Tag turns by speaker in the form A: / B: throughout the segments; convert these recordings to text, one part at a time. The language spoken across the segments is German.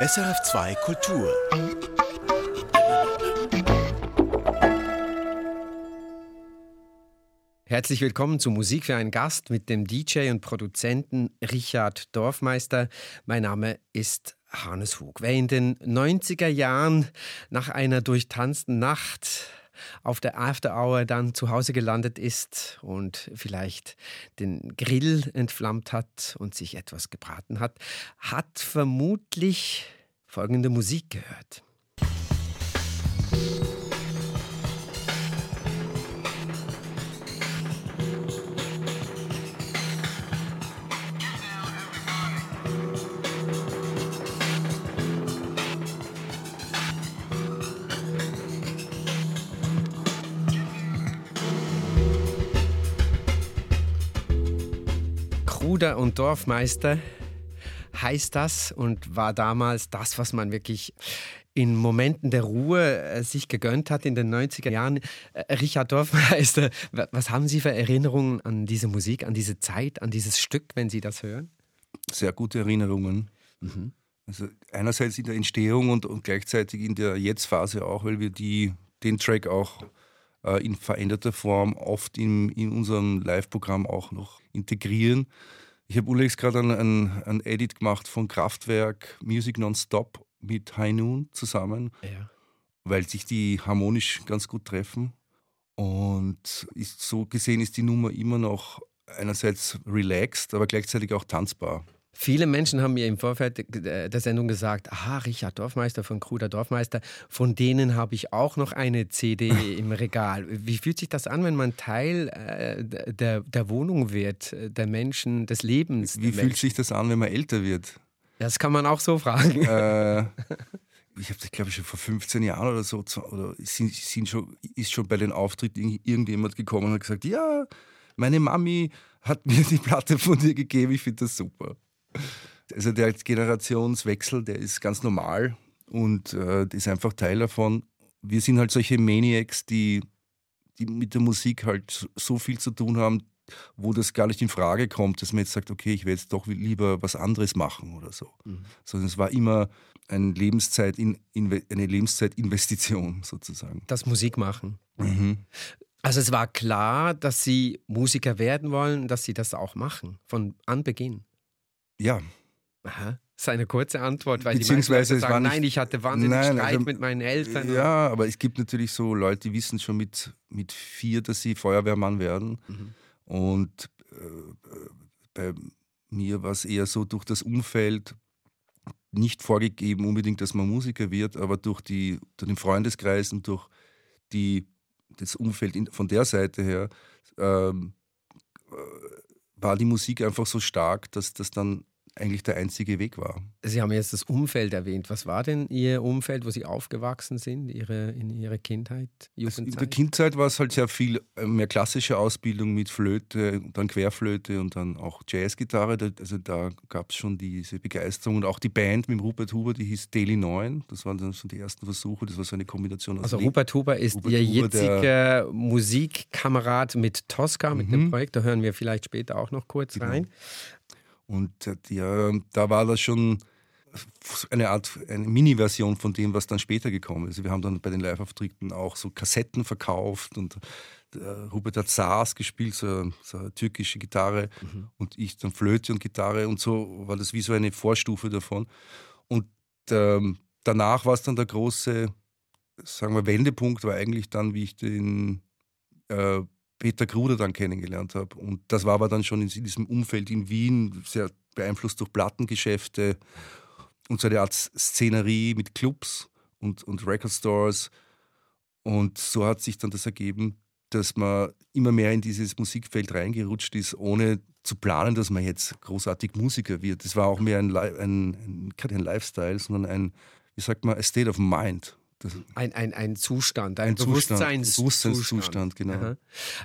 A: SRF2 Kultur.
B: Herzlich willkommen zu Musik für einen Gast mit dem DJ und Produzenten Richard Dorfmeister. Mein Name ist Hannes Hug. Wer in den 90er Jahren nach einer durchtanzten Nacht auf der After Hour dann zu Hause gelandet ist und vielleicht den Grill entflammt hat und sich etwas gebraten hat, hat vermutlich folgende Musik gehört. Bruder und Dorfmeister heißt das und war damals das, was man wirklich in Momenten der Ruhe äh, sich gegönnt hat in den 90er Jahren. Äh, Richard Dorfmeister, was haben Sie für Erinnerungen an diese Musik, an diese Zeit, an dieses Stück, wenn Sie das hören?
C: Sehr gute Erinnerungen. Mhm. Also einerseits in der Entstehung und, und gleichzeitig in der Jetzt-Phase auch, weil wir die, den Track auch äh, in veränderter Form oft in, in unserem Live-Programm auch noch integrieren. Ich habe Ulex gerade einen, einen, Edit gemacht von Kraftwerk Music Nonstop mit High Noon zusammen, ja. weil sich die harmonisch ganz gut treffen. Und ist, so gesehen ist die Nummer immer noch einerseits relaxed, aber gleichzeitig auch tanzbar.
B: Viele Menschen haben mir im Vorfeld der Sendung gesagt, aha, Richard Dorfmeister von Kruder Dorfmeister, von denen habe ich auch noch eine CD im Regal. Wie fühlt sich das an, wenn man Teil äh, der, der Wohnung wird, der Menschen, des Lebens?
C: Wie fühlt sich das an, wenn man älter wird?
B: Das kann man auch so fragen. Äh,
C: ich habe das, glaube ich, schon vor 15 Jahren oder so, oder sind, sind schon, ist schon bei den Auftritten irgendjemand gekommen und hat gesagt, ja, meine Mami hat mir die Platte von dir gegeben, ich finde das super. Also der Generationswechsel, der ist ganz normal und äh, ist einfach Teil davon. Wir sind halt solche Maniacs, die, die mit der Musik halt so viel zu tun haben, wo das gar nicht in Frage kommt, dass man jetzt sagt, okay, ich will jetzt doch lieber was anderes machen oder so. Mhm. Sondern es war immer eine, Lebenszeit in, eine Lebenszeitinvestition sozusagen.
B: Das Musik machen. Mhm. Also es war klar, dass Sie Musiker werden wollen, dass Sie das auch machen, von Anbeginn.
C: Ja.
B: Aha. Das ist eine kurze Antwort, weil Beziehungsweise die sagen, nein, ich hatte wahnsinnig nein, Streit also, mit meinen Eltern.
C: Ja, aber es gibt natürlich so Leute, die wissen schon mit, mit vier, dass sie Feuerwehrmann werden. Mhm. Und äh, bei mir war es eher so durch das Umfeld nicht vorgegeben unbedingt, dass man Musiker wird, aber durch, die, durch den Freundeskreis und durch die, das Umfeld in, von der Seite her ähm, äh, war die Musik einfach so stark, dass das dann eigentlich der einzige Weg war.
B: Sie haben jetzt das Umfeld erwähnt. Was war denn Ihr Umfeld, wo Sie aufgewachsen sind, Ihre, in Ihrer Kindheit,
C: Jugendzeit? Also in der Kindheit war es halt sehr viel äh, mehr klassische Ausbildung mit Flöte, dann Querflöte und dann auch Jazzgitarre. Also da gab es schon diese Begeisterung und auch die Band mit Rupert Huber, die hieß Daily 9. Das waren dann schon die ersten Versuche. Das war so eine Kombination
B: aus Also Rupert Huber ist Rupert Ihr Huber, jetziger Musikkamerad mit Tosca, mit mhm. dem Projekt. Da hören wir vielleicht später auch noch kurz genau. rein.
C: Und äh, ja, da war das schon eine Art, eine Mini-Version von dem, was dann später gekommen ist. Wir haben dann bei den Live-Auftritten auch so Kassetten verkauft und äh, Hubert hat Saas gespielt, so, so eine türkische Gitarre mhm. und ich dann Flöte und Gitarre und so war das wie so eine Vorstufe davon. Und ähm, danach war es dann der große, sagen wir, Wendepunkt, war eigentlich dann, wie ich den äh, Peter Kruder dann kennengelernt habe. Und das war aber dann schon in diesem Umfeld in Wien, sehr beeinflusst durch Plattengeschäfte und so eine Art Szenerie mit Clubs und, und Record Stores. Und so hat sich dann das ergeben, dass man immer mehr in dieses Musikfeld reingerutscht ist, ohne zu planen, dass man jetzt großartig Musiker wird. Das war auch mehr ein, ein, ein, kein Lifestyle, sondern ein, wie sagt man, a state of mind.
B: Ein, ein, ein Zustand, ein, ein Bewusstseinszustand. Bewusstseinszustand,
C: genau.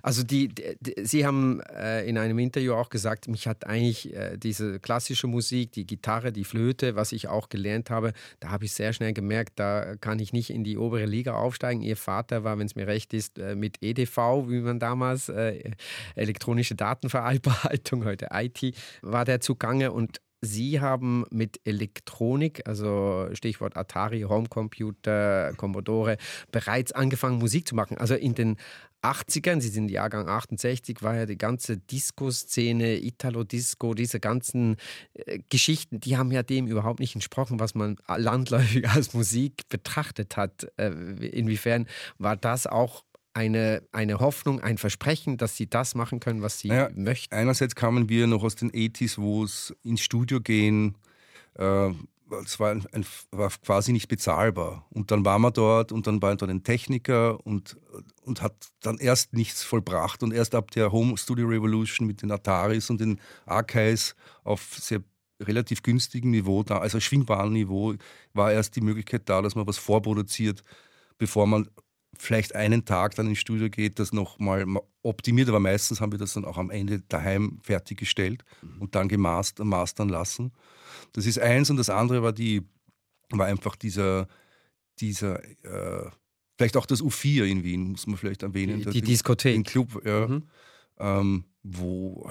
B: Also die, die, Sie haben äh, in einem Interview auch gesagt, mich hat eigentlich äh, diese klassische Musik, die Gitarre, die Flöte, was ich auch gelernt habe, da habe ich sehr schnell gemerkt, da kann ich nicht in die obere Liga aufsteigen. Ihr Vater war, wenn es mir recht ist, äh, mit EDV, wie man damals, äh, elektronische Datenverarbeitung, heute IT, war der zugange und Sie haben mit Elektronik, also Stichwort Atari, Homecomputer, Commodore, bereits angefangen, Musik zu machen. Also in den 80ern, Sie sind Jahrgang 68, war ja die ganze Disco-Szene, Italo-Disco, diese ganzen äh, Geschichten, die haben ja dem überhaupt nicht entsprochen, was man landläufig als Musik betrachtet hat. Äh, inwiefern war das auch eine, eine Hoffnung, ein Versprechen, dass sie das machen können, was sie naja, möchten?
C: Einerseits kamen wir noch aus den 80s, wo es ins Studio gehen, äh, es war, ein, war, quasi nicht bezahlbar. Und dann war man dort und dann war dort ein Techniker und, und hat dann erst nichts vollbracht. Und erst ab der Home Studio Revolution mit den Ataris und den Archives auf sehr relativ günstigem Niveau da, also schwingbaren Niveau, war erst die Möglichkeit da, dass man was vorproduziert, bevor man vielleicht einen Tag dann ins Studio geht, das nochmal optimiert, aber meistens haben wir das dann auch am Ende daheim fertiggestellt mhm. und dann gemastern lassen. Das ist eins und das andere war die, war einfach dieser, dieser äh, vielleicht auch das U4 in Wien, muss man vielleicht erwähnen.
B: Die, die Diskothek.
C: Den Club, ja. Mhm. Ähm, wo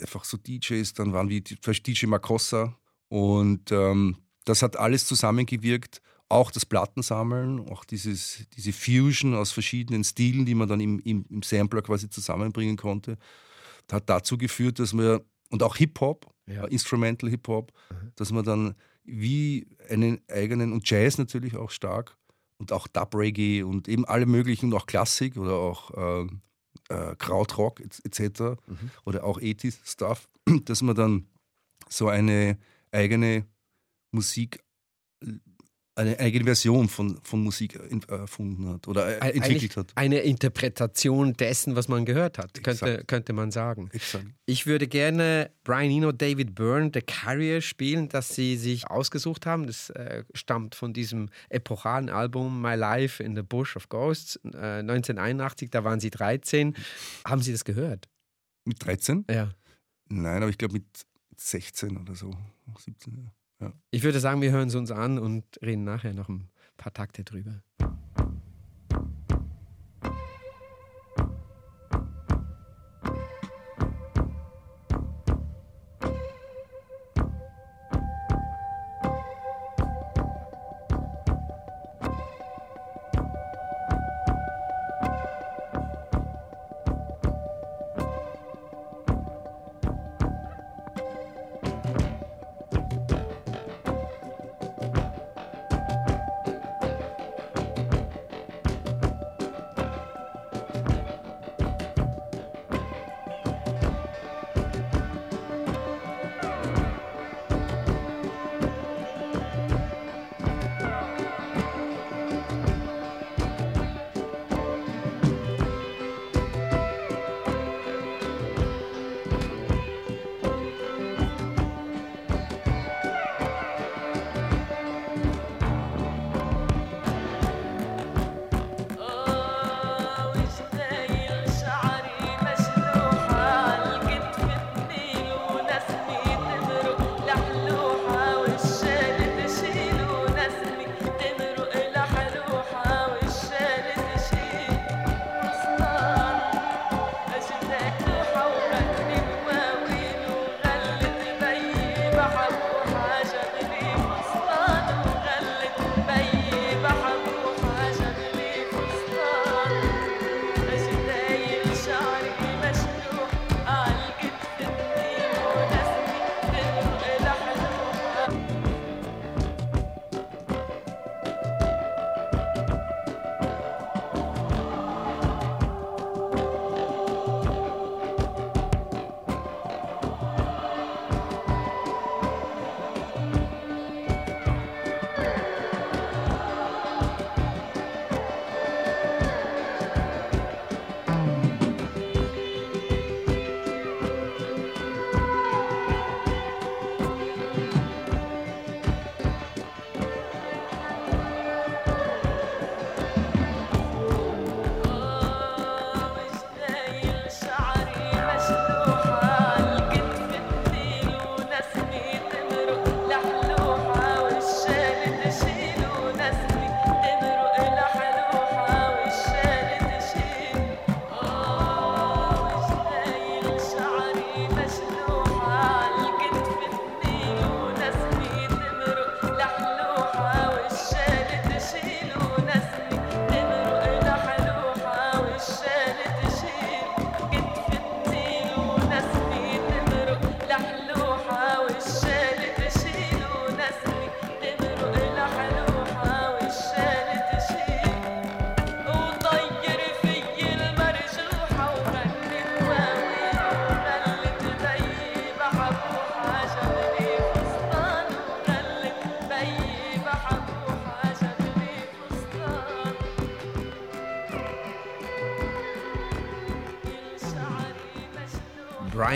C: einfach so DJs dann waren wie DJ Makossa und ähm, das hat alles zusammengewirkt auch das Plattensammeln, auch dieses, diese Fusion aus verschiedenen Stilen, die man dann im, im, im Sampler quasi zusammenbringen konnte, hat dazu geführt, dass wir, und auch Hip-Hop, ja. Instrumental Hip-Hop, mhm. dass man dann wie einen eigenen, und Jazz natürlich auch stark, und auch Dub-Reggae und eben alle möglichen, auch Klassik oder auch äh, äh, Krautrock etc. Mhm. oder auch 80s-Stuff, dass man dann so eine eigene Musik eine eigene Version von, von Musik erfunden hat oder entwickelt Eigentlich hat.
B: Eine Interpretation dessen, was man gehört hat, könnte, könnte man sagen. Exakt. Ich würde gerne Brian Eno, David Byrne, The Carrier spielen, das Sie sich ausgesucht haben. Das äh, stammt von diesem epochalen Album My Life in the Bush of Ghosts äh, 1981, da waren Sie 13. Haben Sie das gehört?
C: Mit 13?
B: Ja.
C: Nein, aber ich glaube mit 16 oder so, 17. Ja.
B: Ja. Ich würde sagen, wir hören es uns an und reden nachher noch ein paar Takte drüber.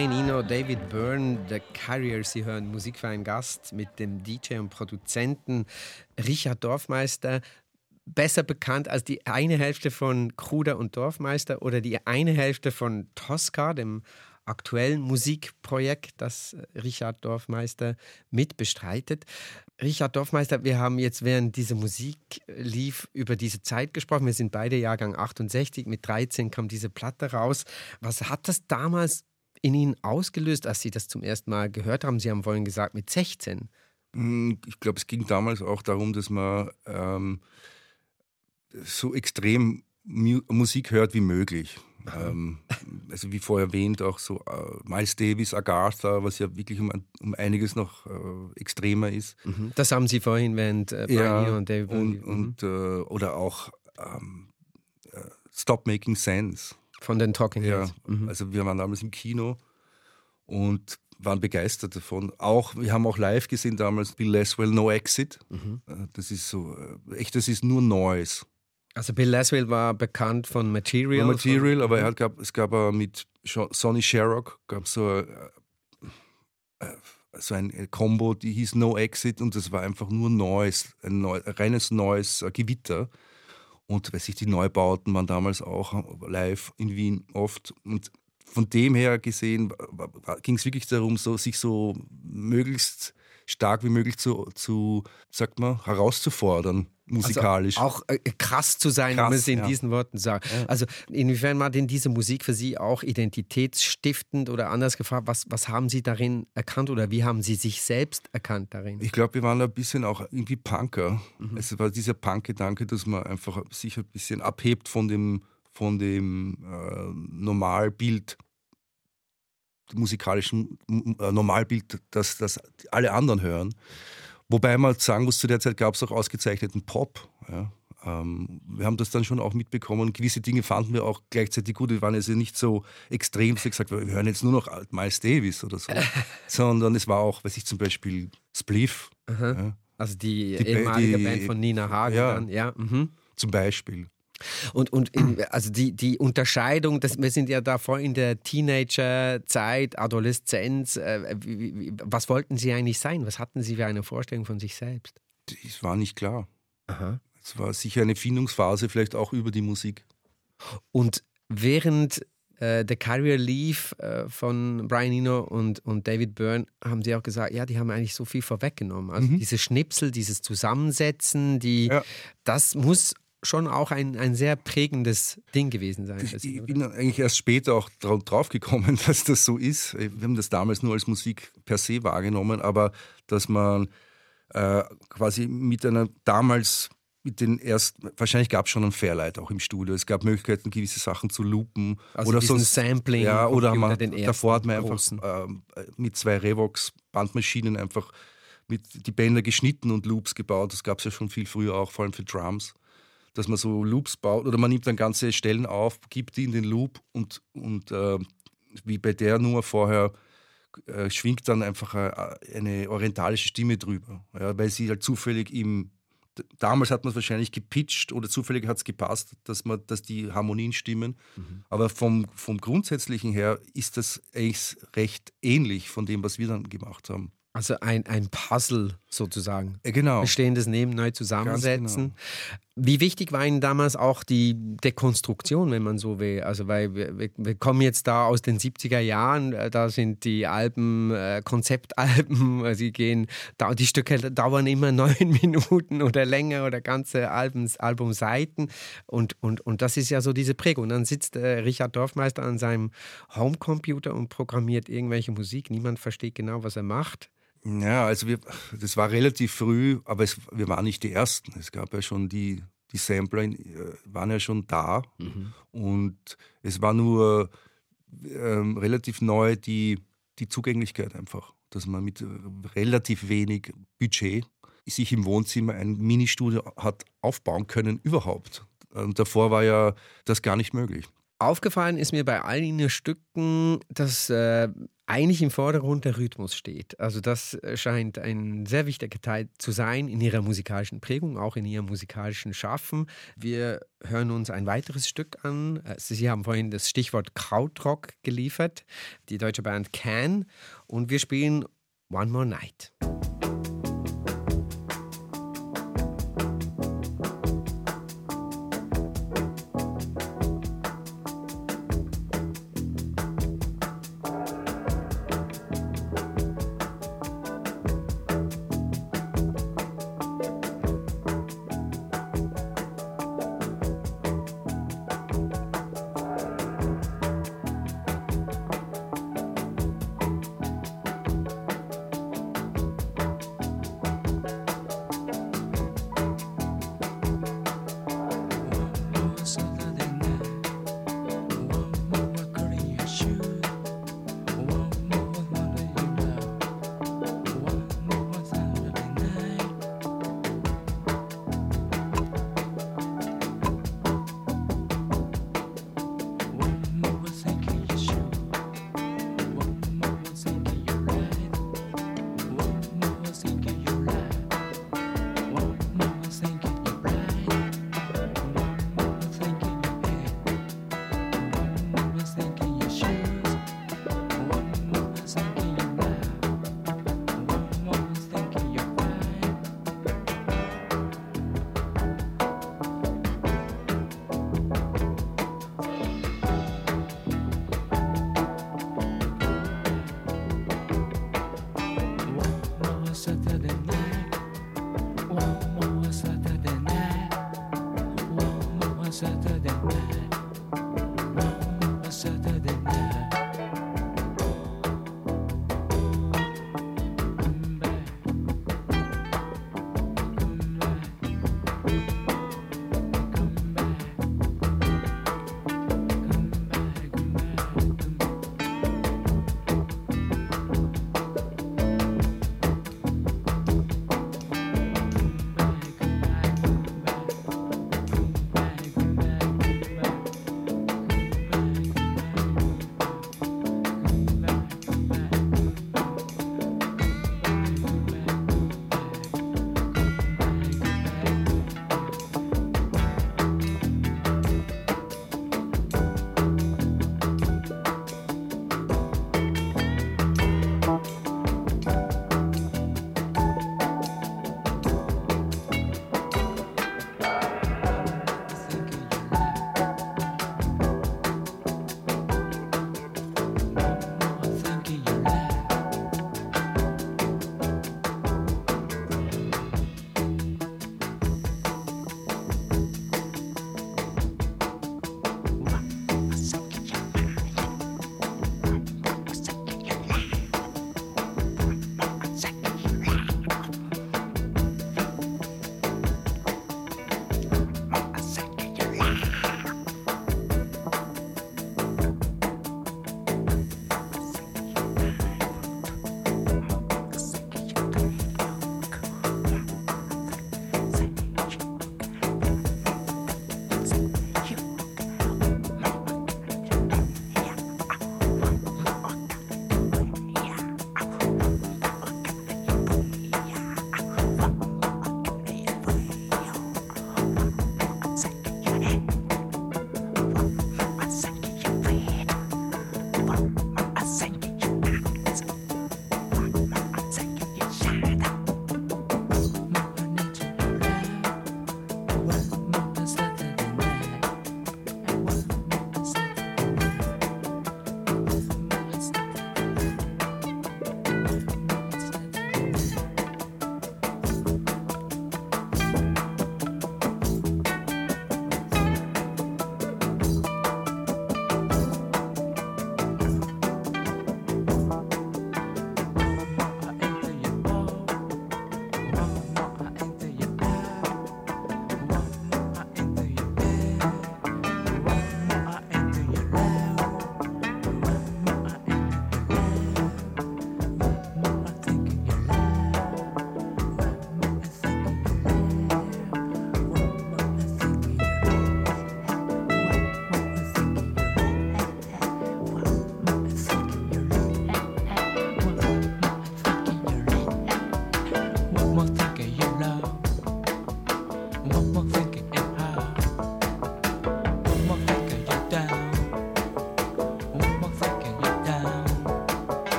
B: Eno, David Byrne, The Carrier. Sie hören Musik für einen Gast mit dem DJ und Produzenten Richard Dorfmeister. Besser bekannt als die eine Hälfte von Kruder und Dorfmeister oder die eine Hälfte von Tosca, dem aktuellen Musikprojekt, das Richard Dorfmeister mitbestreitet. Richard Dorfmeister, wir haben jetzt während diese Musik lief über diese Zeit gesprochen. Wir sind beide Jahrgang 68. Mit 13 kam diese Platte raus. Was hat das damals in Ihnen ausgelöst, als Sie das zum ersten Mal gehört haben? Sie haben vorhin gesagt, mit 16.
C: Hm, ich glaube, es ging damals auch darum, dass man ähm, so extrem Mu Musik hört wie möglich. Ähm, also wie vorher erwähnt, auch so äh, Miles Davis, Agatha, was ja wirklich um, um einiges noch äh, extremer ist.
B: Mhm. Das haben Sie vorhin während äh,
C: ja, und David. Und, und mhm. oder auch ähm, äh, Stop Making Sense.
B: Von den Talking
C: Heads. Ja, mhm. also wir waren damals im Kino und waren begeistert davon. Auch, wir haben auch live gesehen damals Bill Laswell No Exit. Mhm. Äh, das ist so, äh, echt, das ist nur Noise.
B: Also Bill Laswell war bekannt von Material.
C: Von Material, von, aber er hat, gab, es gab mit Sonny Sherrock gab so, äh, so ein Combo, die hieß No Exit und das war einfach nur Noise, ein, neu, ein reines neues Gewitter. Und weiß ich, die Neubauten waren damals auch live in Wien oft. Und von dem her gesehen ging es wirklich darum, so, sich so möglichst stark wie möglich zu, zu sagt man, herauszufordern, musikalisch.
B: Also auch äh, krass zu sein, krass, wenn man es in ja. diesen Worten sagt. Ja. Also inwiefern war denn diese Musik für Sie auch identitätsstiftend oder anders gefragt, was, was haben Sie darin erkannt oder wie haben Sie sich selbst erkannt darin?
C: Ich glaube, wir waren ein bisschen auch irgendwie Punker. Mhm. Es war dieser Punk-Gedanke, dass man einfach sich ein bisschen abhebt von dem, von dem äh, Normalbild musikalischen äh, Normalbild, das, das alle anderen hören. Wobei man sagen muss, zu der Zeit gab es auch ausgezeichneten Pop. Ja. Ähm, wir haben das dann schon auch mitbekommen. Gewisse Dinge fanden wir auch gleichzeitig gut. Wir waren also nicht so extrem, wir gesagt wir hören jetzt nur noch Miles Davis oder so. Sondern es war auch, weiß ich zum Beispiel, Spliff.
B: Ja. Also die, die ehemalige die, Band von Nina Hagen. Ja, ja. Mhm.
C: Zum Beispiel.
B: Und, und in, also die, die Unterscheidung, das, wir sind ja da voll in der Teenagerzeit, Adoleszenz. Äh, wie, wie, was wollten Sie eigentlich sein? Was hatten Sie für eine Vorstellung von sich selbst?
C: Das war nicht klar. Aha. Es war sicher eine Findungsphase, vielleicht auch über die Musik.
B: Und während äh, The Carrier lief äh, von Brian Eno und, und David Byrne, haben sie auch gesagt, ja, die haben eigentlich so viel vorweggenommen. Also mhm. diese Schnipsel, dieses Zusammensetzen, die, ja. das muss schon auch ein, ein sehr prägendes Ding gewesen sein.
C: Ich, ich bin eigentlich erst später auch drauf gekommen, dass das so ist. Wir haben das damals nur als Musik per se wahrgenommen, aber dass man äh, quasi mit einer damals mit den ersten, wahrscheinlich gab es schon ein Fairlight auch im Studio. Es gab Möglichkeiten, gewisse Sachen zu loopen.
B: Also oder so ein Sampling.
C: Ja, oder man, davor hat man einfach äh, mit zwei Revox-Bandmaschinen einfach mit die Bänder geschnitten und Loops gebaut. Das gab es ja schon viel früher auch, vor allem für Drums dass man so Loops baut oder man nimmt dann ganze Stellen auf, gibt die in den Loop und, und äh, wie bei der Nummer vorher äh, schwingt dann einfach äh, eine orientalische Stimme drüber, ja, weil sie halt zufällig im Damals hat man es wahrscheinlich gepitcht oder zufällig hat es gepasst, dass, man, dass die Harmonien stimmen. Mhm. Aber vom, vom Grundsätzlichen her ist das eigentlich recht ähnlich von dem, was wir dann gemacht haben.
B: Also ein, ein Puzzle sozusagen.
C: Genau.
B: Bestehendes Neben neu zusammensetzen. Genau. Wie wichtig war Ihnen damals auch die Dekonstruktion, wenn man so will? Also, weil wir, wir kommen jetzt da aus den 70er Jahren, äh, da sind die Alben, äh, Konzeptalben, äh, sie gehen, da, die Stücke dauern immer neun Minuten oder länger oder ganze Albums, Albumseiten. Und, und, und das ist ja so diese Prägung. Und dann sitzt äh, Richard Dorfmeister an seinem Homecomputer und programmiert irgendwelche Musik. Niemand versteht genau, was er macht.
C: Ja, also wir, das war relativ früh, aber es, wir waren nicht die Ersten. Es gab ja schon die, die Sampler, äh, waren ja schon da. Mhm. Und es war nur ähm, relativ neu die, die Zugänglichkeit einfach, dass man mit äh, relativ wenig Budget sich im Wohnzimmer ein Ministudio hat aufbauen können überhaupt. Und davor war ja das gar nicht möglich.
B: Aufgefallen ist mir bei all den Stücken, dass äh,
D: eigentlich im Vordergrund der Rhythmus steht. Also das scheint ein sehr wichtiger Teil zu sein in ihrer musikalischen Prägung, auch in ihrem musikalischen Schaffen. Wir hören uns ein weiteres Stück an. Sie haben vorhin das Stichwort Krautrock geliefert, die deutsche Band Can, und wir spielen One More Night.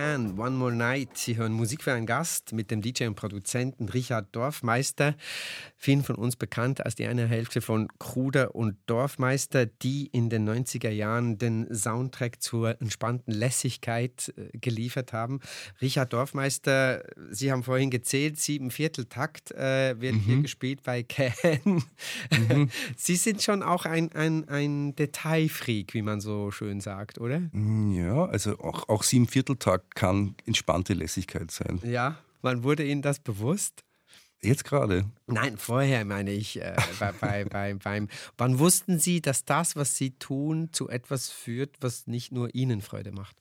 B: Can, One More Night. Sie hören Musik für einen Gast mit dem DJ und Produzenten Richard Dorfmeister, vielen von uns bekannt als die eine Hälfte von Kruder und Dorfmeister, die in den 90er Jahren den Soundtrack zur entspannten Lässigkeit äh, geliefert haben. Richard Dorfmeister, Sie haben vorhin gezählt, sieben Vierteltakt äh, wird mhm. hier gespielt bei Can. Mhm. Sie sind schon auch ein, ein, ein Detailfreak, wie man so schön sagt, oder?
C: Ja, also auch, auch sieben Vierteltakt kann entspannte Lässigkeit sein.
B: Ja, wann wurde Ihnen das bewusst?
C: Jetzt gerade?
B: Nein, vorher meine ich. Äh, bei, bei, bei, beim, wann wussten Sie, dass das, was Sie tun, zu etwas führt, was nicht nur Ihnen Freude macht?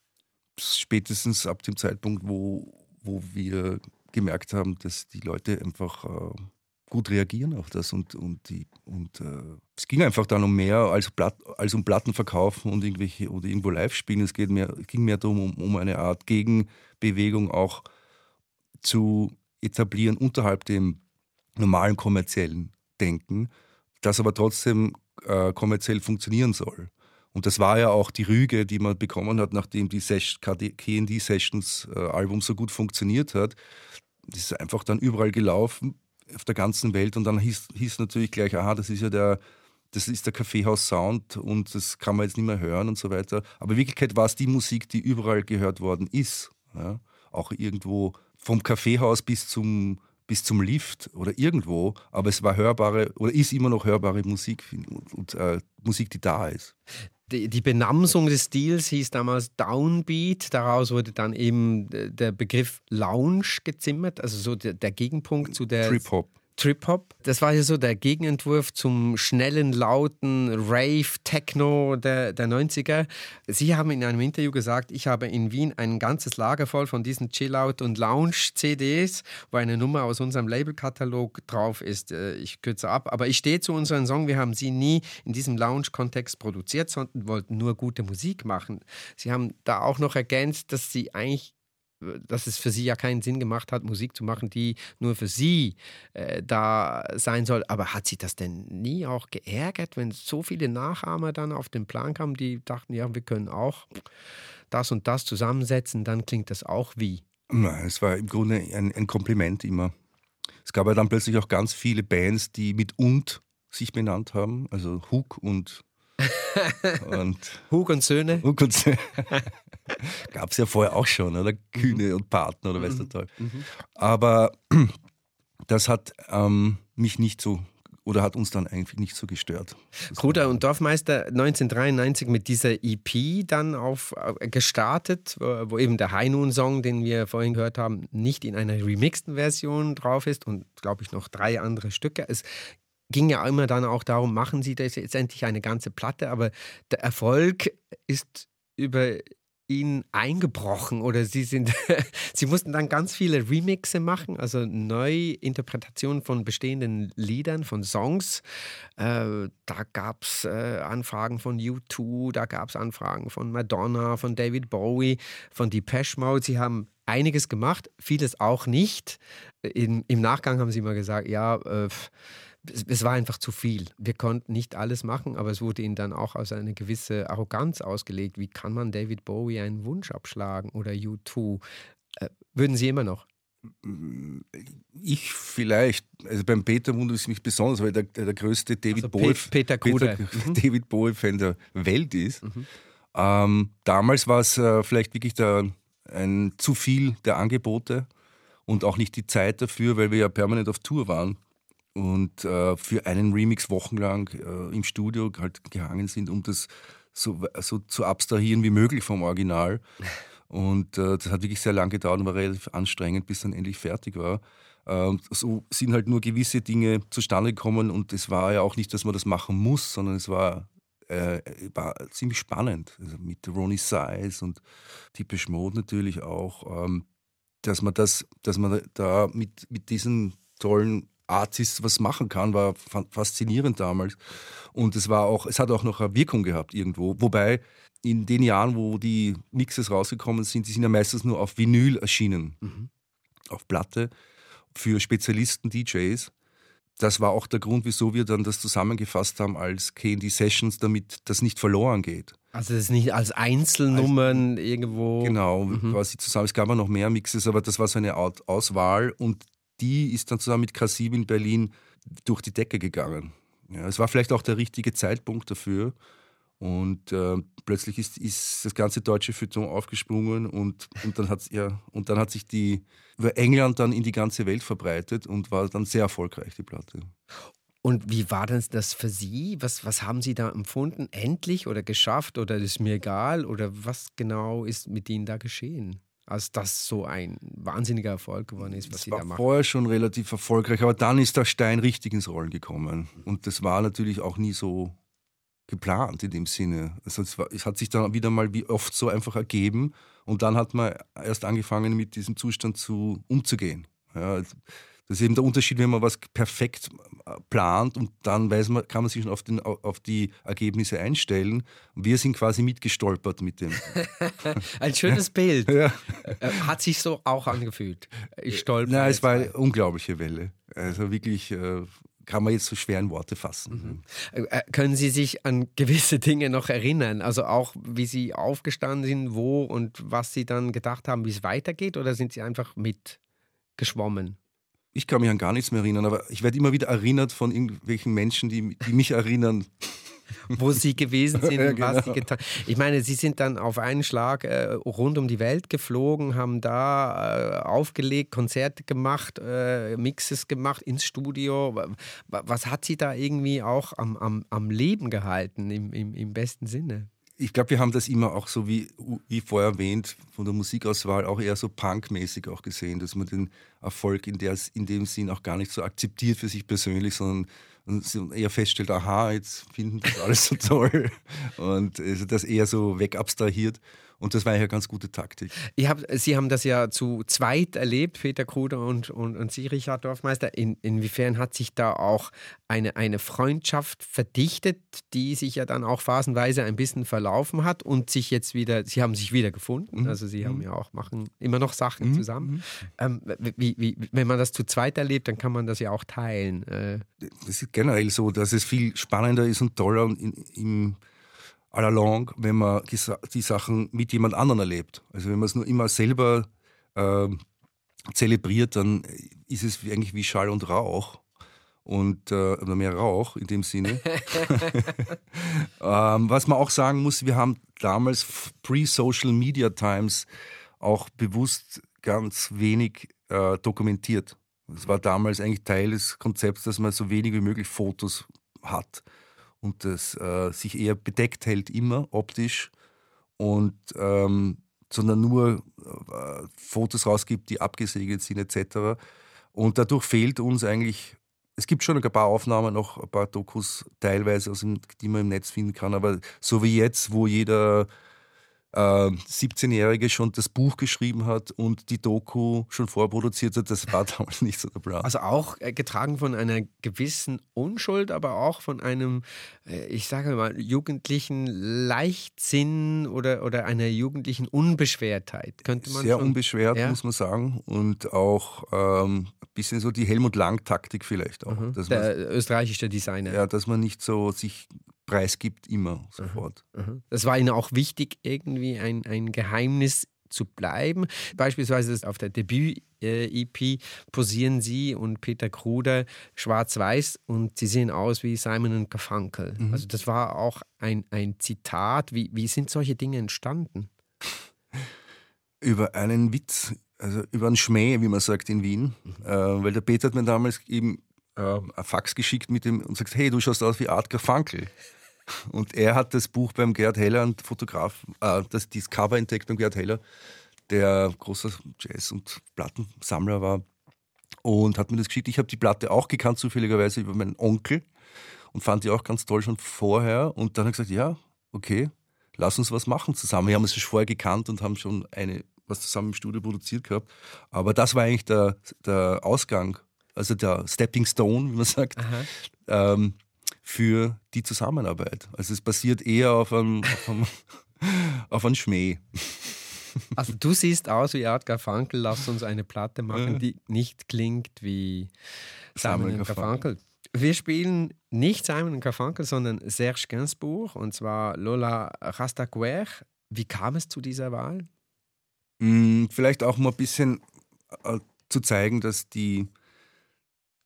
C: Spätestens ab dem Zeitpunkt, wo, wo wir gemerkt haben, dass die Leute einfach äh, gut reagieren auf das und, und, die, und äh, es ging einfach dann um mehr als, Platt, als um Platten verkaufen und irgendwelche oder irgendwo live spielen. Es geht mehr, ging mehr darum, um, um eine Art Gegenbewegung auch zu etablieren unterhalb dem normalen kommerziellen Denken, das aber trotzdem äh, kommerziell funktionieren soll. Und das war ja auch die Rüge, die man bekommen hat, nachdem die KND Sessions äh, Album so gut funktioniert hat. Das ist einfach dann überall gelaufen auf der ganzen Welt und dann hieß, hieß natürlich gleich, aha, das ist ja der, das ist der Kaffeehaus-Sound und das kann man jetzt nicht mehr hören und so weiter. Aber in Wirklichkeit war es die Musik, die überall gehört worden ist. Ja? Auch irgendwo vom Kaffeehaus bis zum, bis zum Lift oder irgendwo, aber es war hörbare oder ist immer noch hörbare Musik und, und äh, Musik, die da ist.
B: Die, die Benamsung des Stils hieß damals Downbeat. Daraus wurde dann eben der Begriff Lounge gezimmert, also so der, der Gegenpunkt zu der
C: Trip-Hop.
B: Trip-Hop. Das war ja so der Gegenentwurf zum schnellen, lauten Rave-Techno der, der 90er. Sie haben in einem Interview gesagt, ich habe in Wien ein ganzes Lager voll von diesen Chill-Out- und Lounge-CDs, wo eine Nummer aus unserem Labelkatalog drauf ist. Äh, ich kürze ab, aber ich stehe zu unserem Song. Wir haben sie nie in diesem Lounge-Kontext produziert, sondern wollten nur gute Musik machen. Sie haben da auch noch ergänzt, dass sie eigentlich dass es für sie ja keinen Sinn gemacht hat, Musik zu machen, die nur für sie äh, da sein soll. Aber hat sie das denn nie auch geärgert, wenn so viele Nachahmer dann auf den Plan kamen, die dachten, ja, wir können auch das und das zusammensetzen, dann klingt das auch wie?
C: Nein, es war im Grunde ein, ein Kompliment immer. Es gab ja dann plötzlich auch ganz viele Bands, die mit und sich benannt haben, also Hook und
B: und Hug und Söhne.
C: Hug und Söhne. Gab es ja vorher auch schon, oder? Kühne mhm. und Partner oder mhm. weiß der Teufel. Mhm. Aber das hat ähm, mich nicht so oder hat uns dann eigentlich nicht so gestört.
B: Kruder und Dorfmeister 1993 mit dieser EP dann auf, äh, gestartet, wo eben der High Noon Song, den wir vorhin gehört haben, nicht in einer remixten Version drauf ist und glaube ich noch drei andere Stücke. Es ging ja immer dann auch darum, machen Sie das jetzt endlich eine ganze Platte, aber der Erfolg ist über ihn eingebrochen oder sie sind, sie mussten dann ganz viele Remixe machen, also Neuinterpretationen von bestehenden Liedern, von Songs. Äh, da gab es äh, Anfragen von U2, da gab es Anfragen von Madonna, von David Bowie, von Depeche Mode. Sie haben einiges gemacht, vieles auch nicht. In, Im Nachgang haben sie immer gesagt, ja, äh, es war einfach zu viel. Wir konnten nicht alles machen, aber es wurde ihnen dann auch aus einer gewissen Arroganz ausgelegt. Wie kann man David Bowie einen Wunsch abschlagen oder U2? Äh, würden Sie immer noch?
C: Ich vielleicht, also beim Peter wundert es mich besonders, weil der, der größte David also Bowie,
B: Peter, Peter,
C: mhm. David Bowie Fan der Welt ist. Mhm. Ähm, damals war es äh, vielleicht wirklich der, ein zu viel der Angebote und auch nicht die Zeit dafür, weil wir ja permanent auf Tour waren und äh, für einen Remix wochenlang äh, im Studio halt gehangen sind, um das so, so zu abstrahieren wie möglich vom Original. Und äh, das hat wirklich sehr lange gedauert und war relativ anstrengend, bis dann endlich fertig war. Ähm, so sind halt nur gewisse Dinge zustande gekommen und es war ja auch nicht, dass man das machen muss, sondern es war, äh, war ziemlich spannend. Also mit Ronnie Size und Typisch Mode natürlich auch, ähm, dass man das, dass man da mit, mit diesen tollen Artist was machen kann, war faszinierend damals. Und es war auch, es hat auch noch eine Wirkung gehabt irgendwo. Wobei in den Jahren, wo die Mixes rausgekommen sind, die sind ja meistens nur auf Vinyl erschienen, mhm. auf Platte für Spezialisten, DJs. Das war auch der Grund, wieso wir dann das zusammengefasst haben als KD Sessions, damit das nicht verloren geht.
B: Also das ist nicht als Einzelnummern
C: als,
B: irgendwo.
C: Genau, mhm. quasi zusammen. Es gab auch noch mehr Mixes, aber das war so eine Auswahl und die ist dann zusammen mit K7 in Berlin durch die Decke gegangen. Ja, es war vielleicht auch der richtige Zeitpunkt dafür. Und äh, plötzlich ist, ist, das ganze deutsche Feuilleton aufgesprungen und, und, dann hat's, ja, und dann hat sich die über England dann in die ganze Welt verbreitet und war dann sehr erfolgreich, die Platte.
B: Und wie war denn das für Sie? Was, was haben Sie da empfunden? Endlich oder geschafft oder ist mir egal? Oder was genau ist mit Ihnen da geschehen? Als das so ein wahnsinniger Erfolg geworden ist, was
C: das
B: Sie
C: war
B: da machen.
C: vorher schon relativ erfolgreich, aber dann ist der Stein richtig ins Rollen gekommen. Und das war natürlich auch nie so geplant in dem Sinne. Also es, war, es hat sich dann wieder mal wie oft so einfach ergeben und dann hat man erst angefangen, mit diesem Zustand zu, umzugehen. Ja, das ist eben der Unterschied, wenn man was perfekt äh, plant und dann weiß man, kann man sich schon auf, den, auf die Ergebnisse einstellen. wir sind quasi mitgestolpert mit dem.
B: Ein schönes Bild. Ja. Äh, hat sich so auch angefühlt. Ich stolper.
C: Nein, es war eine unglaubliche Welle. Also wirklich äh, kann man jetzt so schweren Worte fassen.
B: Mhm. Können Sie sich an gewisse Dinge noch erinnern? Also auch, wie Sie aufgestanden sind, wo und was Sie dann gedacht haben, wie es weitergeht? Oder sind Sie einfach mitgeschwommen?
C: Ich kann mich an gar nichts mehr erinnern, aber ich werde immer wieder erinnert von irgendwelchen Menschen, die, die mich erinnern.
B: Wo sie gewesen sind ja, genau. was sie getan Ich meine, sie sind dann auf einen Schlag äh, rund um die Welt geflogen, haben da äh, aufgelegt, Konzerte gemacht, äh, Mixes gemacht ins Studio. Was hat sie da irgendwie auch am, am, am Leben gehalten, im, im, im besten Sinne?
C: Ich glaube, wir haben das immer auch so, wie, wie vorher erwähnt, von der Musikauswahl auch eher so punkmäßig auch gesehen, dass man den Erfolg in, der, in dem Sinn auch gar nicht so akzeptiert für sich persönlich, sondern eher feststellt, aha, jetzt finden das alles so toll und also das eher so wegabstrahiert. Und das war ja eine ganz gute Taktik.
B: Hab, Sie haben das ja zu zweit erlebt, Peter Kruder und, und, und Sie, Richard Dorfmeister. In, inwiefern hat sich da auch eine, eine Freundschaft verdichtet, die sich ja dann auch phasenweise ein bisschen verlaufen hat und sich jetzt wieder, Sie haben sich wieder gefunden. Mhm. Also Sie haben mhm. ja auch, machen immer noch Sachen mhm. zusammen. Ähm, wie, wie, wenn man das zu zweit erlebt, dann kann man das ja auch teilen. Äh.
C: Das ist generell so, dass es viel spannender ist und toller in, im all along, wenn man die Sachen mit jemand anderem erlebt. Also wenn man es nur immer selber äh, zelebriert, dann ist es eigentlich wie Schall und Rauch. Und, äh, mehr Rauch in dem Sinne. ähm, was man auch sagen muss, wir haben damals pre-Social Media Times auch bewusst ganz wenig äh, dokumentiert. Es war damals eigentlich Teil des Konzepts, dass man so wenig wie möglich Fotos hat und das äh, sich eher bedeckt hält, immer optisch, und ähm, sondern nur äh, Fotos rausgibt, die abgesegelt sind etc. Und dadurch fehlt uns eigentlich, es gibt schon ein paar Aufnahmen, noch ein paar Dokus teilweise, dem, die man im Netz finden kann, aber so wie jetzt, wo jeder äh, 17-Jährige schon das Buch geschrieben hat und die Doku schon vorproduziert hat, das war damals nicht so der Plan.
B: Also auch äh, getragen von einer gewissen Unschuld, aber auch von einem, äh, ich sage mal, jugendlichen Leichtsinn oder, oder einer jugendlichen Unbeschwertheit, könnte man
C: Sehr
B: schon,
C: unbeschwert, ja? muss man sagen. Und auch ähm, ein bisschen so die Helmut Lang-Taktik vielleicht auch.
B: Mhm. der österreichische Designer.
C: Ja, dass man nicht so sich preisgibt, immer sofort.
B: Das war Ihnen auch wichtig, irgendwie ein, ein Geheimnis zu bleiben. Beispielsweise auf der Debüt-EP posieren Sie und Peter Kruder schwarz-weiß und sie sehen aus wie Simon und Garfunkel. Mhm. Also das war auch ein, ein Zitat. Wie, wie sind solche Dinge entstanden?
C: Über einen Witz, also über einen Schmäh, wie man sagt in Wien. Mhm. Äh, weil der Peter hat mir damals eben äh, ein Fax geschickt mit dem und sagt, hey, du schaust aus wie Art Garfunkel. Und er hat das Buch beim Gerhard Heller, ein Fotograf, äh, das, dieses Cover entdeckt beim Gerhard Heller, der großer Jazz- und Plattensammler war. Und hat mir das geschickt. Ich habe die Platte auch gekannt, zufälligerweise über meinen Onkel. Und fand die auch ganz toll schon vorher. Und dann habe ich gesagt, ja, okay, lass uns was machen zusammen. Wir haben uns schon vorher gekannt und haben schon eine, was zusammen im Studio produziert gehabt. Aber das war eigentlich der, der Ausgang, also der Stepping Stone, wie man sagt. Ähm, für die Zusammenarbeit. Also es basiert eher auf einem, auf einem, auf einem Schmäh.
B: Also du siehst aus wie Art Garfunkel, lass uns eine Platte machen, die nicht klingt wie Simon Garfunkel. Wir spielen nicht Simon Garfunkel, sondern Serge Gainsbourg und zwar Lola Rastaquer. Wie kam es zu dieser Wahl?
C: Hm, vielleicht auch mal ein bisschen äh, zu zeigen, dass die,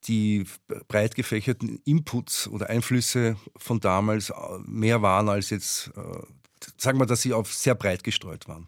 C: die breit gefächerten Inputs oder Einflüsse von damals äh, mehr waren als jetzt, äh, sagen wir, dass sie auf sehr breit gestreut waren.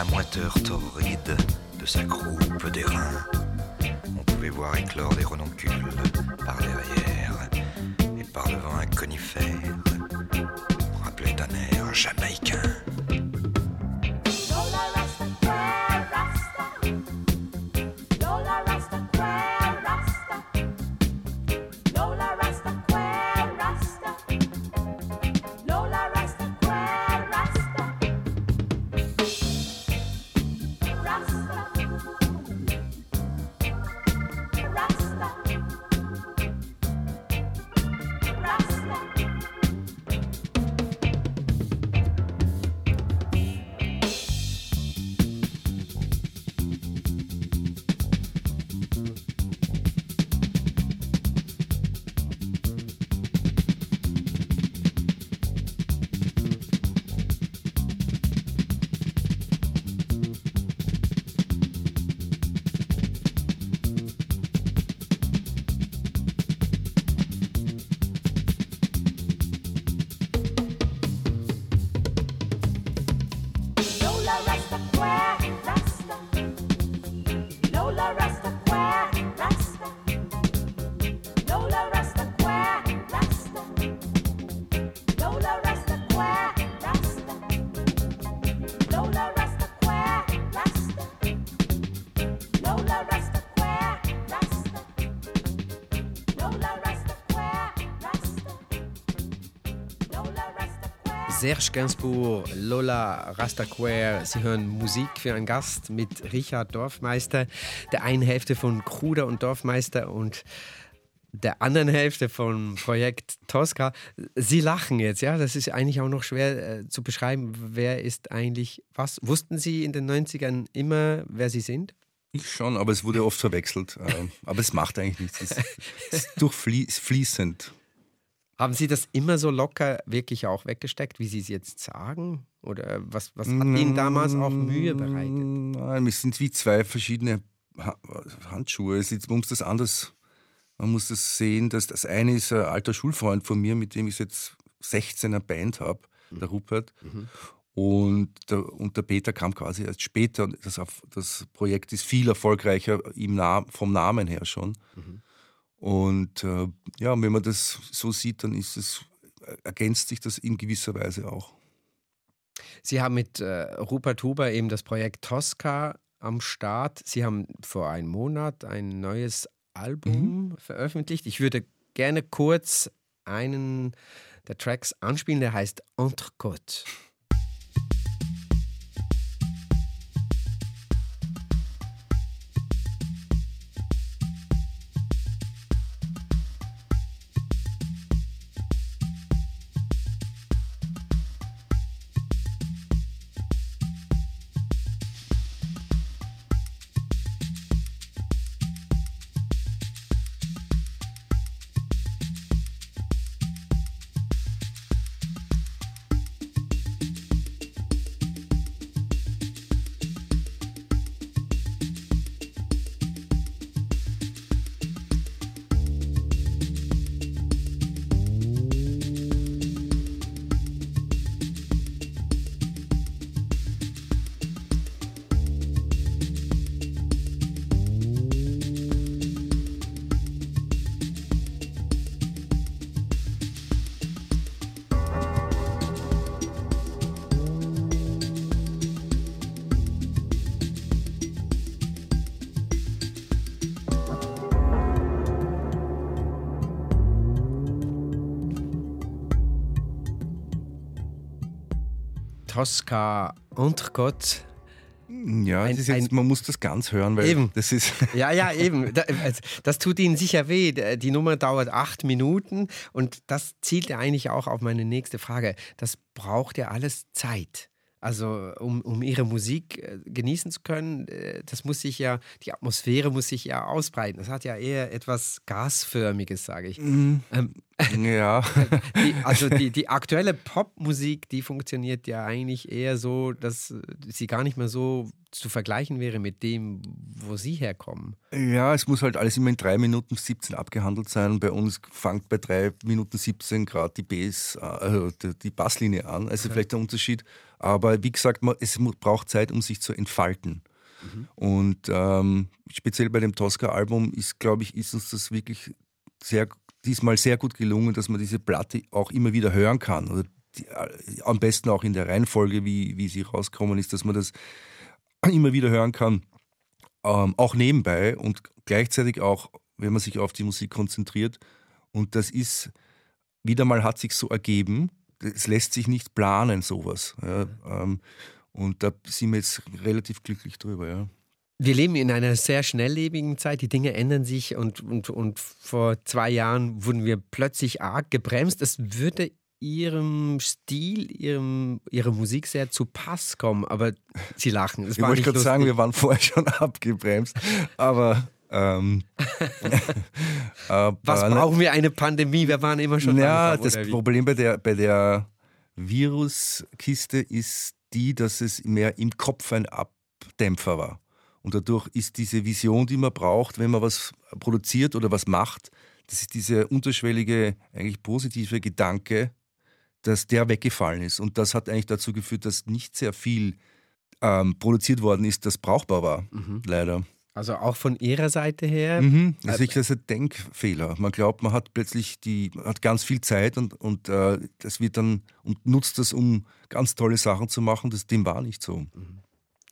E: la moiteur torride de sa croupe d'airain. On pouvait voir éclore des renoncules par derrière et par devant un conifère. rappelé d'un air jamaïcain.
B: Serge Gainsbourg, Lola Rastaquer. Sie hören Musik für einen Gast mit Richard Dorfmeister, der einen Hälfte von Kruder und Dorfmeister und der anderen Hälfte vom Projekt Tosca. Sie lachen jetzt, ja? Das ist eigentlich auch noch schwer äh, zu beschreiben. Wer ist eigentlich was? Wussten Sie in den 90ern immer, wer Sie sind?
C: Ich schon, aber es wurde oft verwechselt. Ähm, aber es macht eigentlich nichts. Es ist durchfließend.
B: Haben Sie das immer so locker wirklich auch weggesteckt, wie Sie es jetzt sagen? Oder was, was hat Ihnen damals auch Mühe bereitet?
C: Nein, es sind wie zwei verschiedene Handschuhe. Man muss das anders, man muss das sehen, dass das eine ist ein alter Schulfreund von mir, mit dem ich jetzt 16er Band habe, der mhm. Rupert. Mhm. Und der, und der Peter kam quasi erst später. Das, das Projekt ist viel erfolgreicher im vom Namen her schon. Mhm. Und äh, ja, wenn man das so sieht, dann ist es, ergänzt sich das in gewisser Weise auch.
B: Sie haben mit äh, Rupert Huber eben das Projekt Tosca am Start. Sie haben vor einem Monat ein neues Album mhm. veröffentlicht. Ich würde gerne kurz einen der Tracks anspielen, der heißt Entrecôte. Tosca Entrecôte.
C: Ja, ein, jetzt, man muss das ganz hören, weil
B: eben.
C: das ist.
B: Ja, ja, eben. Das tut Ihnen sicher weh. Die Nummer dauert acht Minuten und das zielt ja eigentlich auch auf meine nächste Frage. Das braucht ja alles Zeit. Also um, um ihre Musik äh, genießen zu können, äh, das muss sich ja, die Atmosphäre muss sich ja ausbreiten. Das hat ja eher etwas Gasförmiges, sage ich.
C: Mm. Ähm, ja.
B: Die, also die, die aktuelle Popmusik, die funktioniert ja eigentlich eher so, dass sie gar nicht mehr so zu vergleichen wäre mit dem, wo Sie herkommen.
C: Ja, es muss halt alles immer in 3 Minuten 17 abgehandelt sein. Bei uns fängt bei 3 Minuten 17 gerade die Bass, also die Basslinie an. Also okay. vielleicht der Unterschied. Aber wie gesagt, es braucht Zeit, um sich zu entfalten. Mhm. Und ähm, speziell bei dem Tosca-Album ist, glaube ich, ist uns das wirklich sehr, diesmal sehr gut gelungen, dass man diese Platte auch immer wieder hören kann. Oder die, äh, am besten auch in der Reihenfolge, wie, wie sie rauskommen ist, dass man das immer wieder hören kann. Ähm, auch nebenbei und gleichzeitig auch, wenn man sich auf die Musik konzentriert. Und das ist, wieder mal hat sich so ergeben, es lässt sich nicht planen, sowas. Ja, ähm, und da sind wir jetzt relativ glücklich drüber, ja.
B: Wir leben in einer sehr schnelllebigen Zeit, die Dinge ändern sich und, und, und vor zwei Jahren wurden wir plötzlich arg gebremst. Es würde Ihrem Stil, ihrem, Ihrer Musik sehr zu Pass kommen, aber Sie lachen.
C: Es ich wollte gerade sagen, wir waren vorher schon abgebremst, aber ähm,
B: Was brauchen wir eine Pandemie? Wir waren immer schon.
C: Ja, das Problem bei der, bei der Viruskiste ist die, dass es mehr im Kopf ein Abdämpfer war. Und dadurch ist diese Vision, die man braucht, wenn man was produziert oder was macht, das ist dieser unterschwellige, eigentlich positive Gedanke, dass der weggefallen ist. Und das hat eigentlich dazu geführt, dass nicht sehr viel ähm, produziert worden ist, das brauchbar war, mhm. leider.
B: Also auch von Ihrer Seite her?
C: Mhm. Also ich, das ist ein Denkfehler. Man glaubt, man hat plötzlich die, hat ganz viel Zeit und, und äh, das wird dann und nutzt das, um ganz tolle Sachen zu machen. Das, dem war nicht so. Mhm.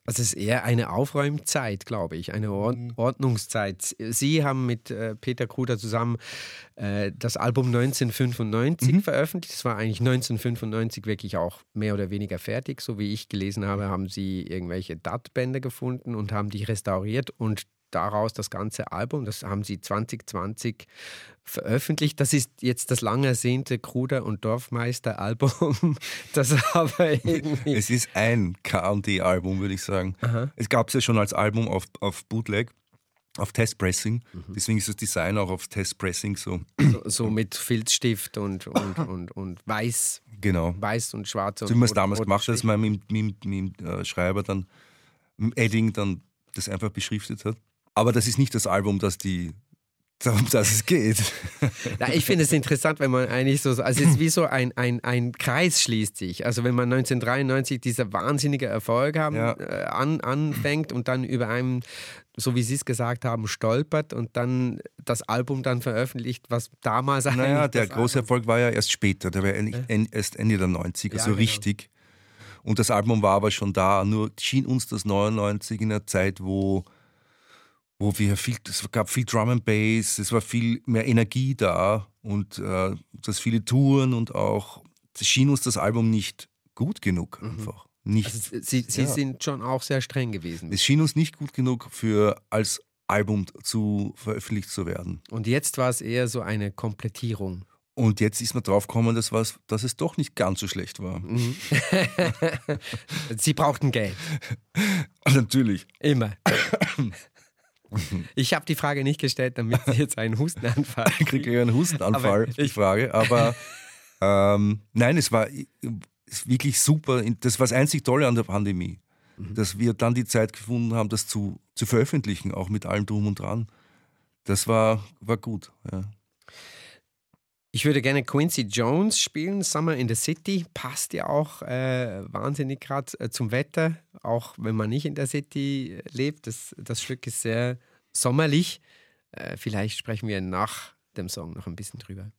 B: Also es ist eher eine Aufräumzeit, glaube ich, eine mhm. Ordnungszeit. Sie haben mit äh, Peter Kruder zusammen äh, das Album 1995 mhm. veröffentlicht. Es war eigentlich 1995 wirklich auch mehr oder weniger fertig. So wie ich gelesen habe, haben Sie irgendwelche DAT-Bände gefunden und haben die restauriert und daraus das ganze Album, das haben sie 2020 veröffentlicht. Das ist jetzt das lang ersehnte Kruder- und Dorfmeister-Album. Das aber irgendwie.
C: Es ist ein KD-Album, würde ich sagen. Aha. Es gab es ja schon als Album auf, auf Bootleg. Auf Testpressing. Mhm. Deswegen ist das Design auch auf Testpressing so.
B: So, so mit Filzstift und, und, und, und weiß.
C: Genau.
B: Weiß und schwarz.
C: So wie man es damals gemacht hat, dass man mit, mit, mit dem äh, Schreiber dann, mit dem Edding dann das einfach beschriftet hat. Aber das ist nicht das Album, das die darum, dass es geht.
B: Ja, ich finde es interessant, wenn man eigentlich so, also es ist wie so ein, ein, ein Kreis schließt sich. Also wenn man 1993 dieser wahnsinnige Erfolg haben, ja. äh, an, anfängt und dann über einem, so wie Sie es gesagt haben, stolpert und dann das Album dann veröffentlicht, was damals
C: eigentlich. Naja, der große Erfolg war ja erst später, der war ja. erst Ende der 90er, ja, so genau. richtig. Und das Album war aber schon da, nur schien uns das 99 in einer Zeit, wo wo wir viel, es gab viel Drum and Bass, es war viel mehr Energie da und äh, das viele Touren und auch schien uns das Album nicht gut genug mhm. einfach. Nicht,
B: also Sie, Sie ja. sind schon auch sehr streng gewesen.
C: Es schien uns nicht gut genug für als Album zu veröffentlicht zu werden.
B: Und jetzt war es eher so eine Komplettierung.
C: Und jetzt ist man drauf gekommen, dass, dass es doch nicht ganz so schlecht war. Mhm.
B: Sie brauchten Geld.
C: Natürlich.
B: Immer. Ich habe die Frage nicht gestellt, damit Sie jetzt einen Hustenanfall
C: Ich kriege einen Hustenanfall, aber die Frage. Aber ähm, nein, es war wirklich super. Das war das einzig Tolle an der Pandemie, mhm. dass wir dann die Zeit gefunden haben, das zu, zu veröffentlichen, auch mit allem Drum und Dran. Das war, war gut. Ja.
B: Ich würde gerne Quincy Jones spielen. Summer in the City passt ja auch äh, wahnsinnig gerade äh, zum Wetter, auch wenn man nicht in der City äh, lebt. Das, das Stück ist sehr sommerlich. Äh, vielleicht sprechen wir nach dem Song noch ein bisschen drüber.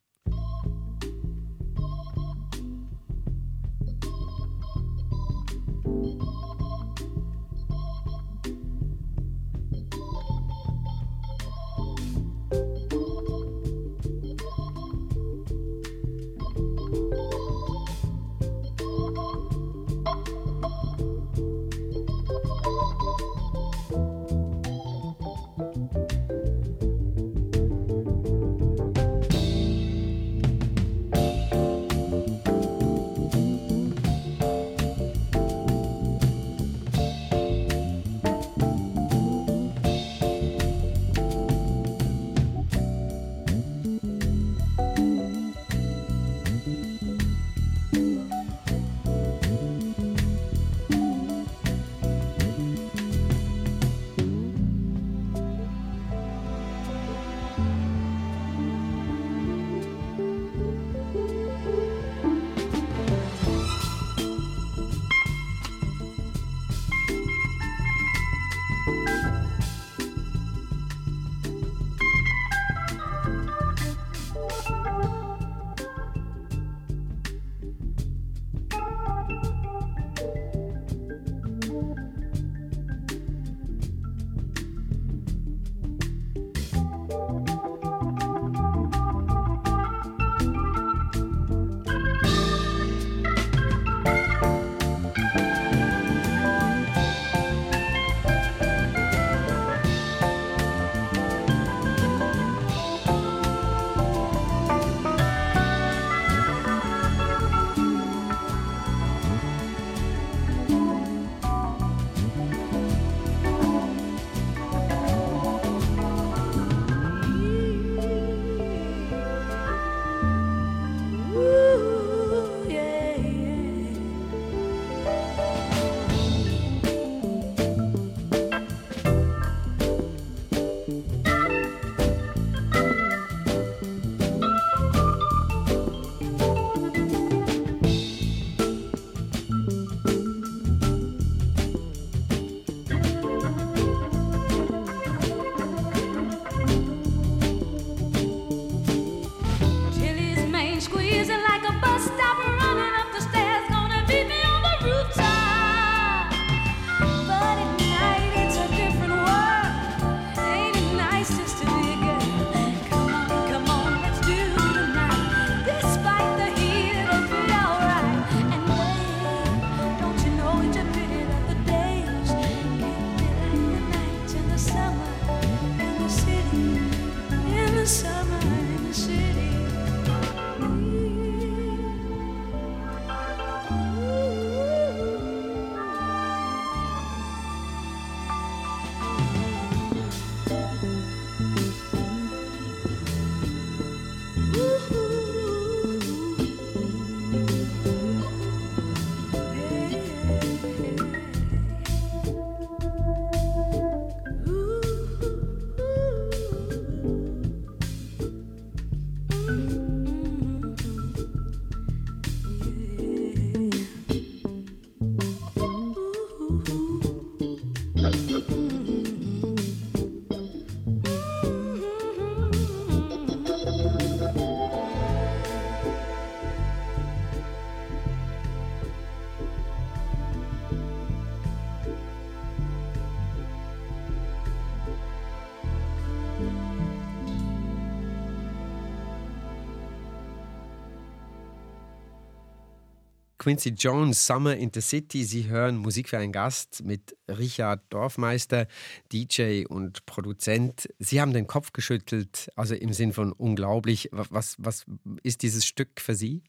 B: Quincy Jones, Summer in the City. Sie hören Musik für einen Gast mit Richard Dorfmeister, DJ und Produzent. Sie haben den Kopf geschüttelt, also im Sinn von unglaublich. Was, was ist dieses Stück für Sie?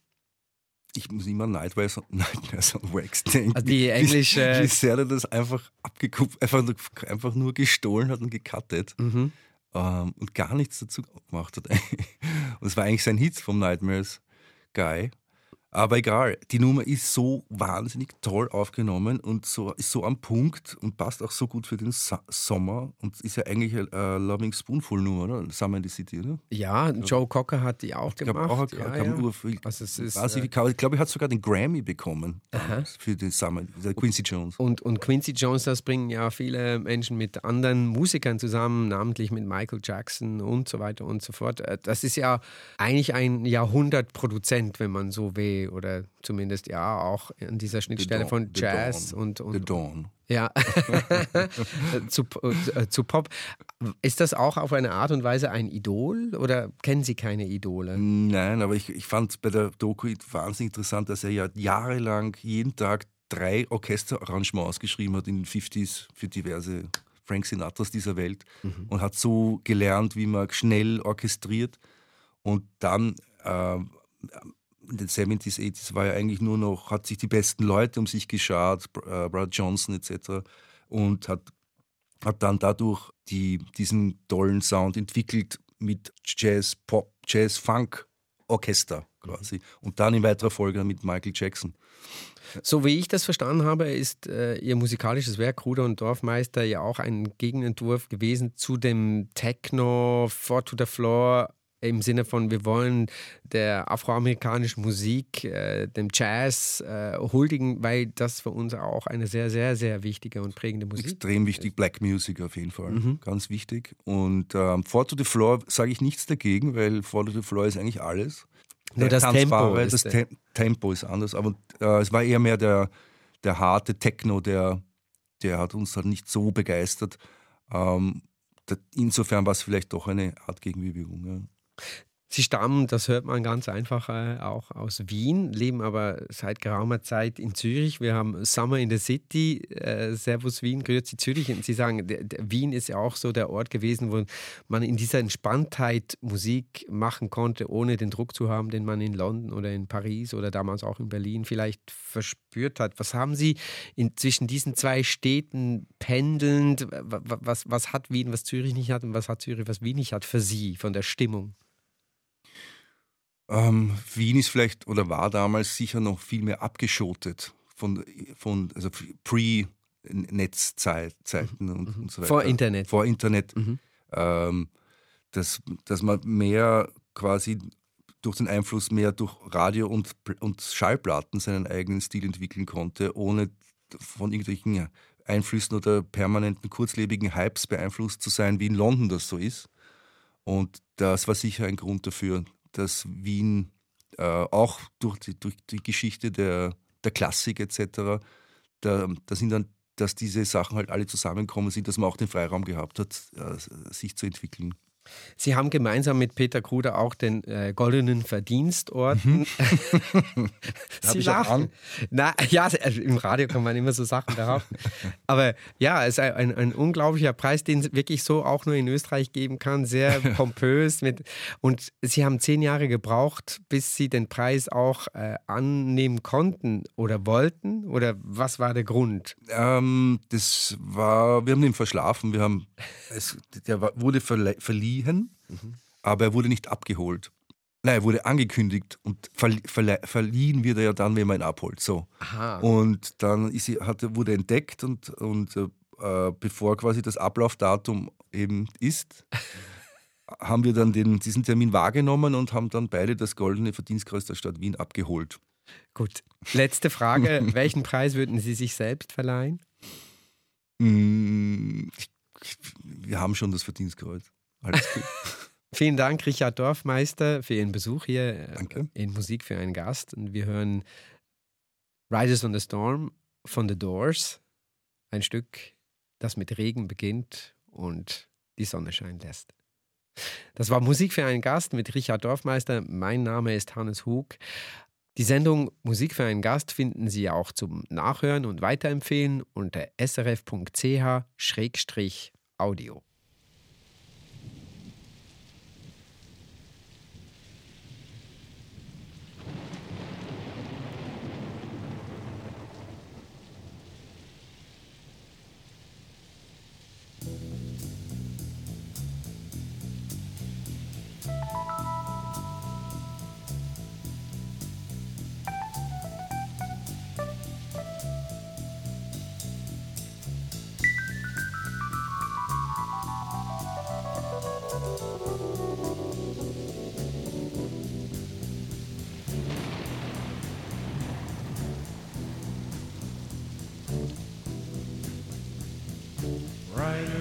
C: ich muss immer Nightmares, Nightmares on Wax denken.
B: Also die englische.
C: Wie, wie sehr er das einfach abgekupft, einfach, einfach nur gestohlen hat und gecuttet mhm. ähm, und gar nichts dazu gemacht hat. Und es war eigentlich sein Hit vom Nightmares Guy. Aber egal, die Nummer ist so wahnsinnig toll aufgenommen und so, ist so am Punkt und passt auch so gut für den Sa Sommer und ist ja eigentlich eine uh, Loving Spoonful Nummer, oder? Summer in the City, oder?
B: Ja, Joe Cocker hat die auch
C: ich
B: gemacht.
C: Auch,
B: ja,
C: ja. Urviel, also es ist, also, ich glaube, er hat sogar den Grammy bekommen für den Summer, der Quincy Jones.
B: Und, und Quincy Jones, das bringen ja viele Menschen mit anderen Musikern zusammen, namentlich mit Michael Jackson und so weiter und so fort. Äh, das ist ja eigentlich ein Jahrhundertproduzent, wenn man so will oder zumindest ja auch an dieser Schnittstelle von Jazz und, und
C: The Dawn.
B: Ja, zu, äh, zu Pop. Ist das auch auf eine Art und Weise ein Idol oder kennen Sie keine Idole?
C: Nein, aber ich, ich fand bei der Doku wahnsinnig interessant, dass er ja jahrelang jeden Tag drei Orchesterarrangements geschrieben hat in den 50s für diverse Frank Sinatras dieser Welt mhm. und hat so gelernt, wie man schnell orchestriert und dann äh, in den 70s, 80s war ja eigentlich nur noch, hat sich die besten Leute um sich geschart, äh, Brad Johnson etc. und hat, hat dann dadurch die, diesen tollen Sound entwickelt mit Jazz, Pop, Jazz, Funk, Orchester quasi. Und dann in weiterer Folge mit Michael Jackson.
B: So wie ich das verstanden habe, ist äh, Ihr musikalisches Werk Ruder und Dorfmeister ja auch ein Gegenentwurf gewesen zu dem Techno, Four to the Floor im Sinne von, wir wollen der afroamerikanischen Musik, äh, dem Jazz äh, huldigen, weil das für uns auch eine sehr, sehr, sehr wichtige und prägende Musik ist.
C: Extrem wichtig, Black Music auf jeden Fall, mhm. ganz wichtig. Und ähm, Four to the Floor sage ich nichts dagegen, weil Four to the Floor ist eigentlich alles.
B: Nur das Tempo,
C: das Te Tempo ist anders, aber äh, es war eher mehr der, der harte Techno, der, der hat uns halt nicht so begeistert. Ähm, insofern war es vielleicht doch eine Art Gegenbewegung. Ja.
B: Sie stammen, das hört man ganz einfach äh, auch aus Wien, leben aber seit geraumer Zeit in Zürich. Wir haben Summer in the City, äh, Servus Wien, Grüezi Zürich. Und Sie sagen, der, der Wien ist ja auch so der Ort gewesen, wo man in dieser Entspanntheit Musik machen konnte, ohne den Druck zu haben, den man in London oder in Paris oder damals auch in Berlin vielleicht verspürt hat. Was haben Sie in, zwischen diesen zwei Städten pendelnd? Was, was hat Wien, was Zürich nicht hat und was hat Zürich, was Wien nicht hat für Sie von der Stimmung?
C: Ähm, Wien ist vielleicht oder war damals sicher noch viel mehr abgeschotet von, von also Pre-Netzzeiten mhm. und, und, so weiter.
B: Vor Internet.
C: Vor Internet. Mhm. Ähm, dass, dass man mehr quasi durch den Einfluss mehr durch Radio und, und Schallplatten seinen eigenen Stil entwickeln konnte, ohne von irgendwelchen Einflüssen oder permanenten kurzlebigen Hypes beeinflusst zu sein, wie in London das so ist. Und das war sicher ein Grund dafür, dass Wien äh, auch durch die, durch die Geschichte der, der Klassik etc., da, da sind dann, dass diese Sachen halt alle zusammenkommen sind, dass man auch den Freiraum gehabt hat, äh, sich zu entwickeln.
B: Sie haben gemeinsam mit Peter Kruder auch den äh, Goldenen Verdienstorden.
C: Mhm. Sie lachen.
B: Na, ja, also im Radio kann man immer so Sachen darauf. Aber ja, es ist ein, ein, ein, unglaublicher Preis, den es wirklich so auch nur in Österreich geben kann. Sehr pompös. Mit, und Sie haben zehn Jahre gebraucht, bis Sie den Preis auch äh, annehmen konnten oder wollten? Oder was war der Grund?
C: Ähm, das war, wir haben ihn verschlafen. Wir haben, es, der wurde verliehen verliehen, mhm. aber er wurde nicht abgeholt. Nein, er wurde angekündigt und verliehen wird er ja dann, wenn man ihn abholt. So.
B: Aha.
C: Und dann ist, hat, wurde entdeckt und, und äh, bevor quasi das Ablaufdatum eben ist, haben wir dann den, diesen Termin wahrgenommen und haben dann beide das Goldene Verdienstkreuz der Stadt Wien abgeholt.
B: Gut. Letzte Frage: Welchen Preis würden Sie sich selbst verleihen?
C: Mm, wir haben schon das Verdienstkreuz. Alles gut.
B: Vielen Dank, Richard Dorfmeister, für Ihren Besuch hier
C: äh, Danke.
B: in Musik für einen Gast. Und wir hören Rises on the Storm von The Doors. Ein Stück, das mit Regen beginnt und die Sonne scheinen lässt. Das war Musik für einen Gast mit Richard Dorfmeister. Mein Name ist Hannes Hug. Die Sendung Musik für einen Gast finden Sie auch zum Nachhören und Weiterempfehlen unter srf.ch-audio.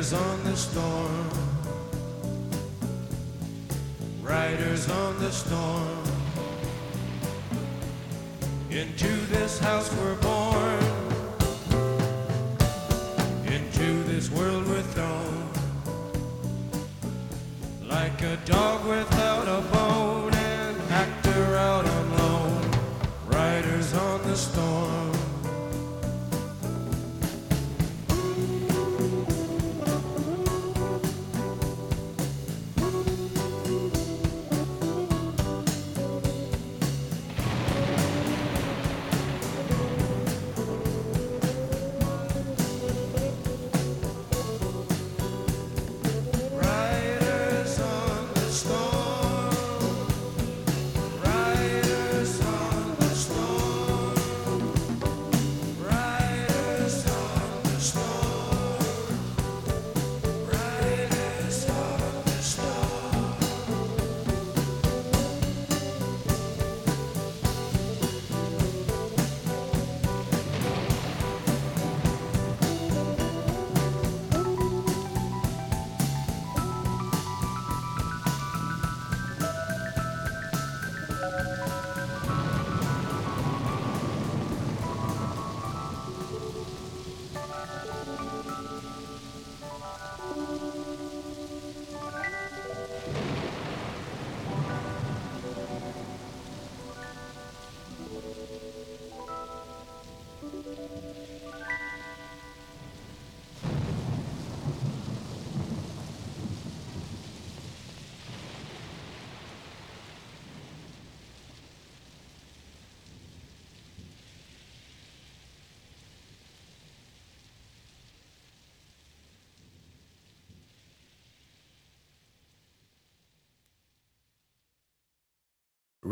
A: Riders on the storm. Riders on the storm.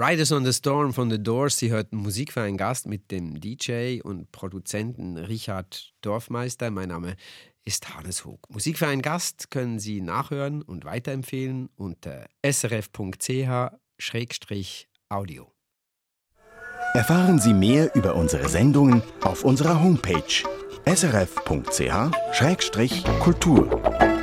B: Riders on the Storm von The Doors. Sie hörten Musik für einen Gast mit dem DJ und Produzenten Richard Dorfmeister. Mein Name ist Hannes Hoog. Musik für einen Gast können Sie nachhören und weiterempfehlen unter srf.ch-audio.
F: Erfahren Sie mehr über unsere Sendungen auf unserer Homepage srf.ch-kultur.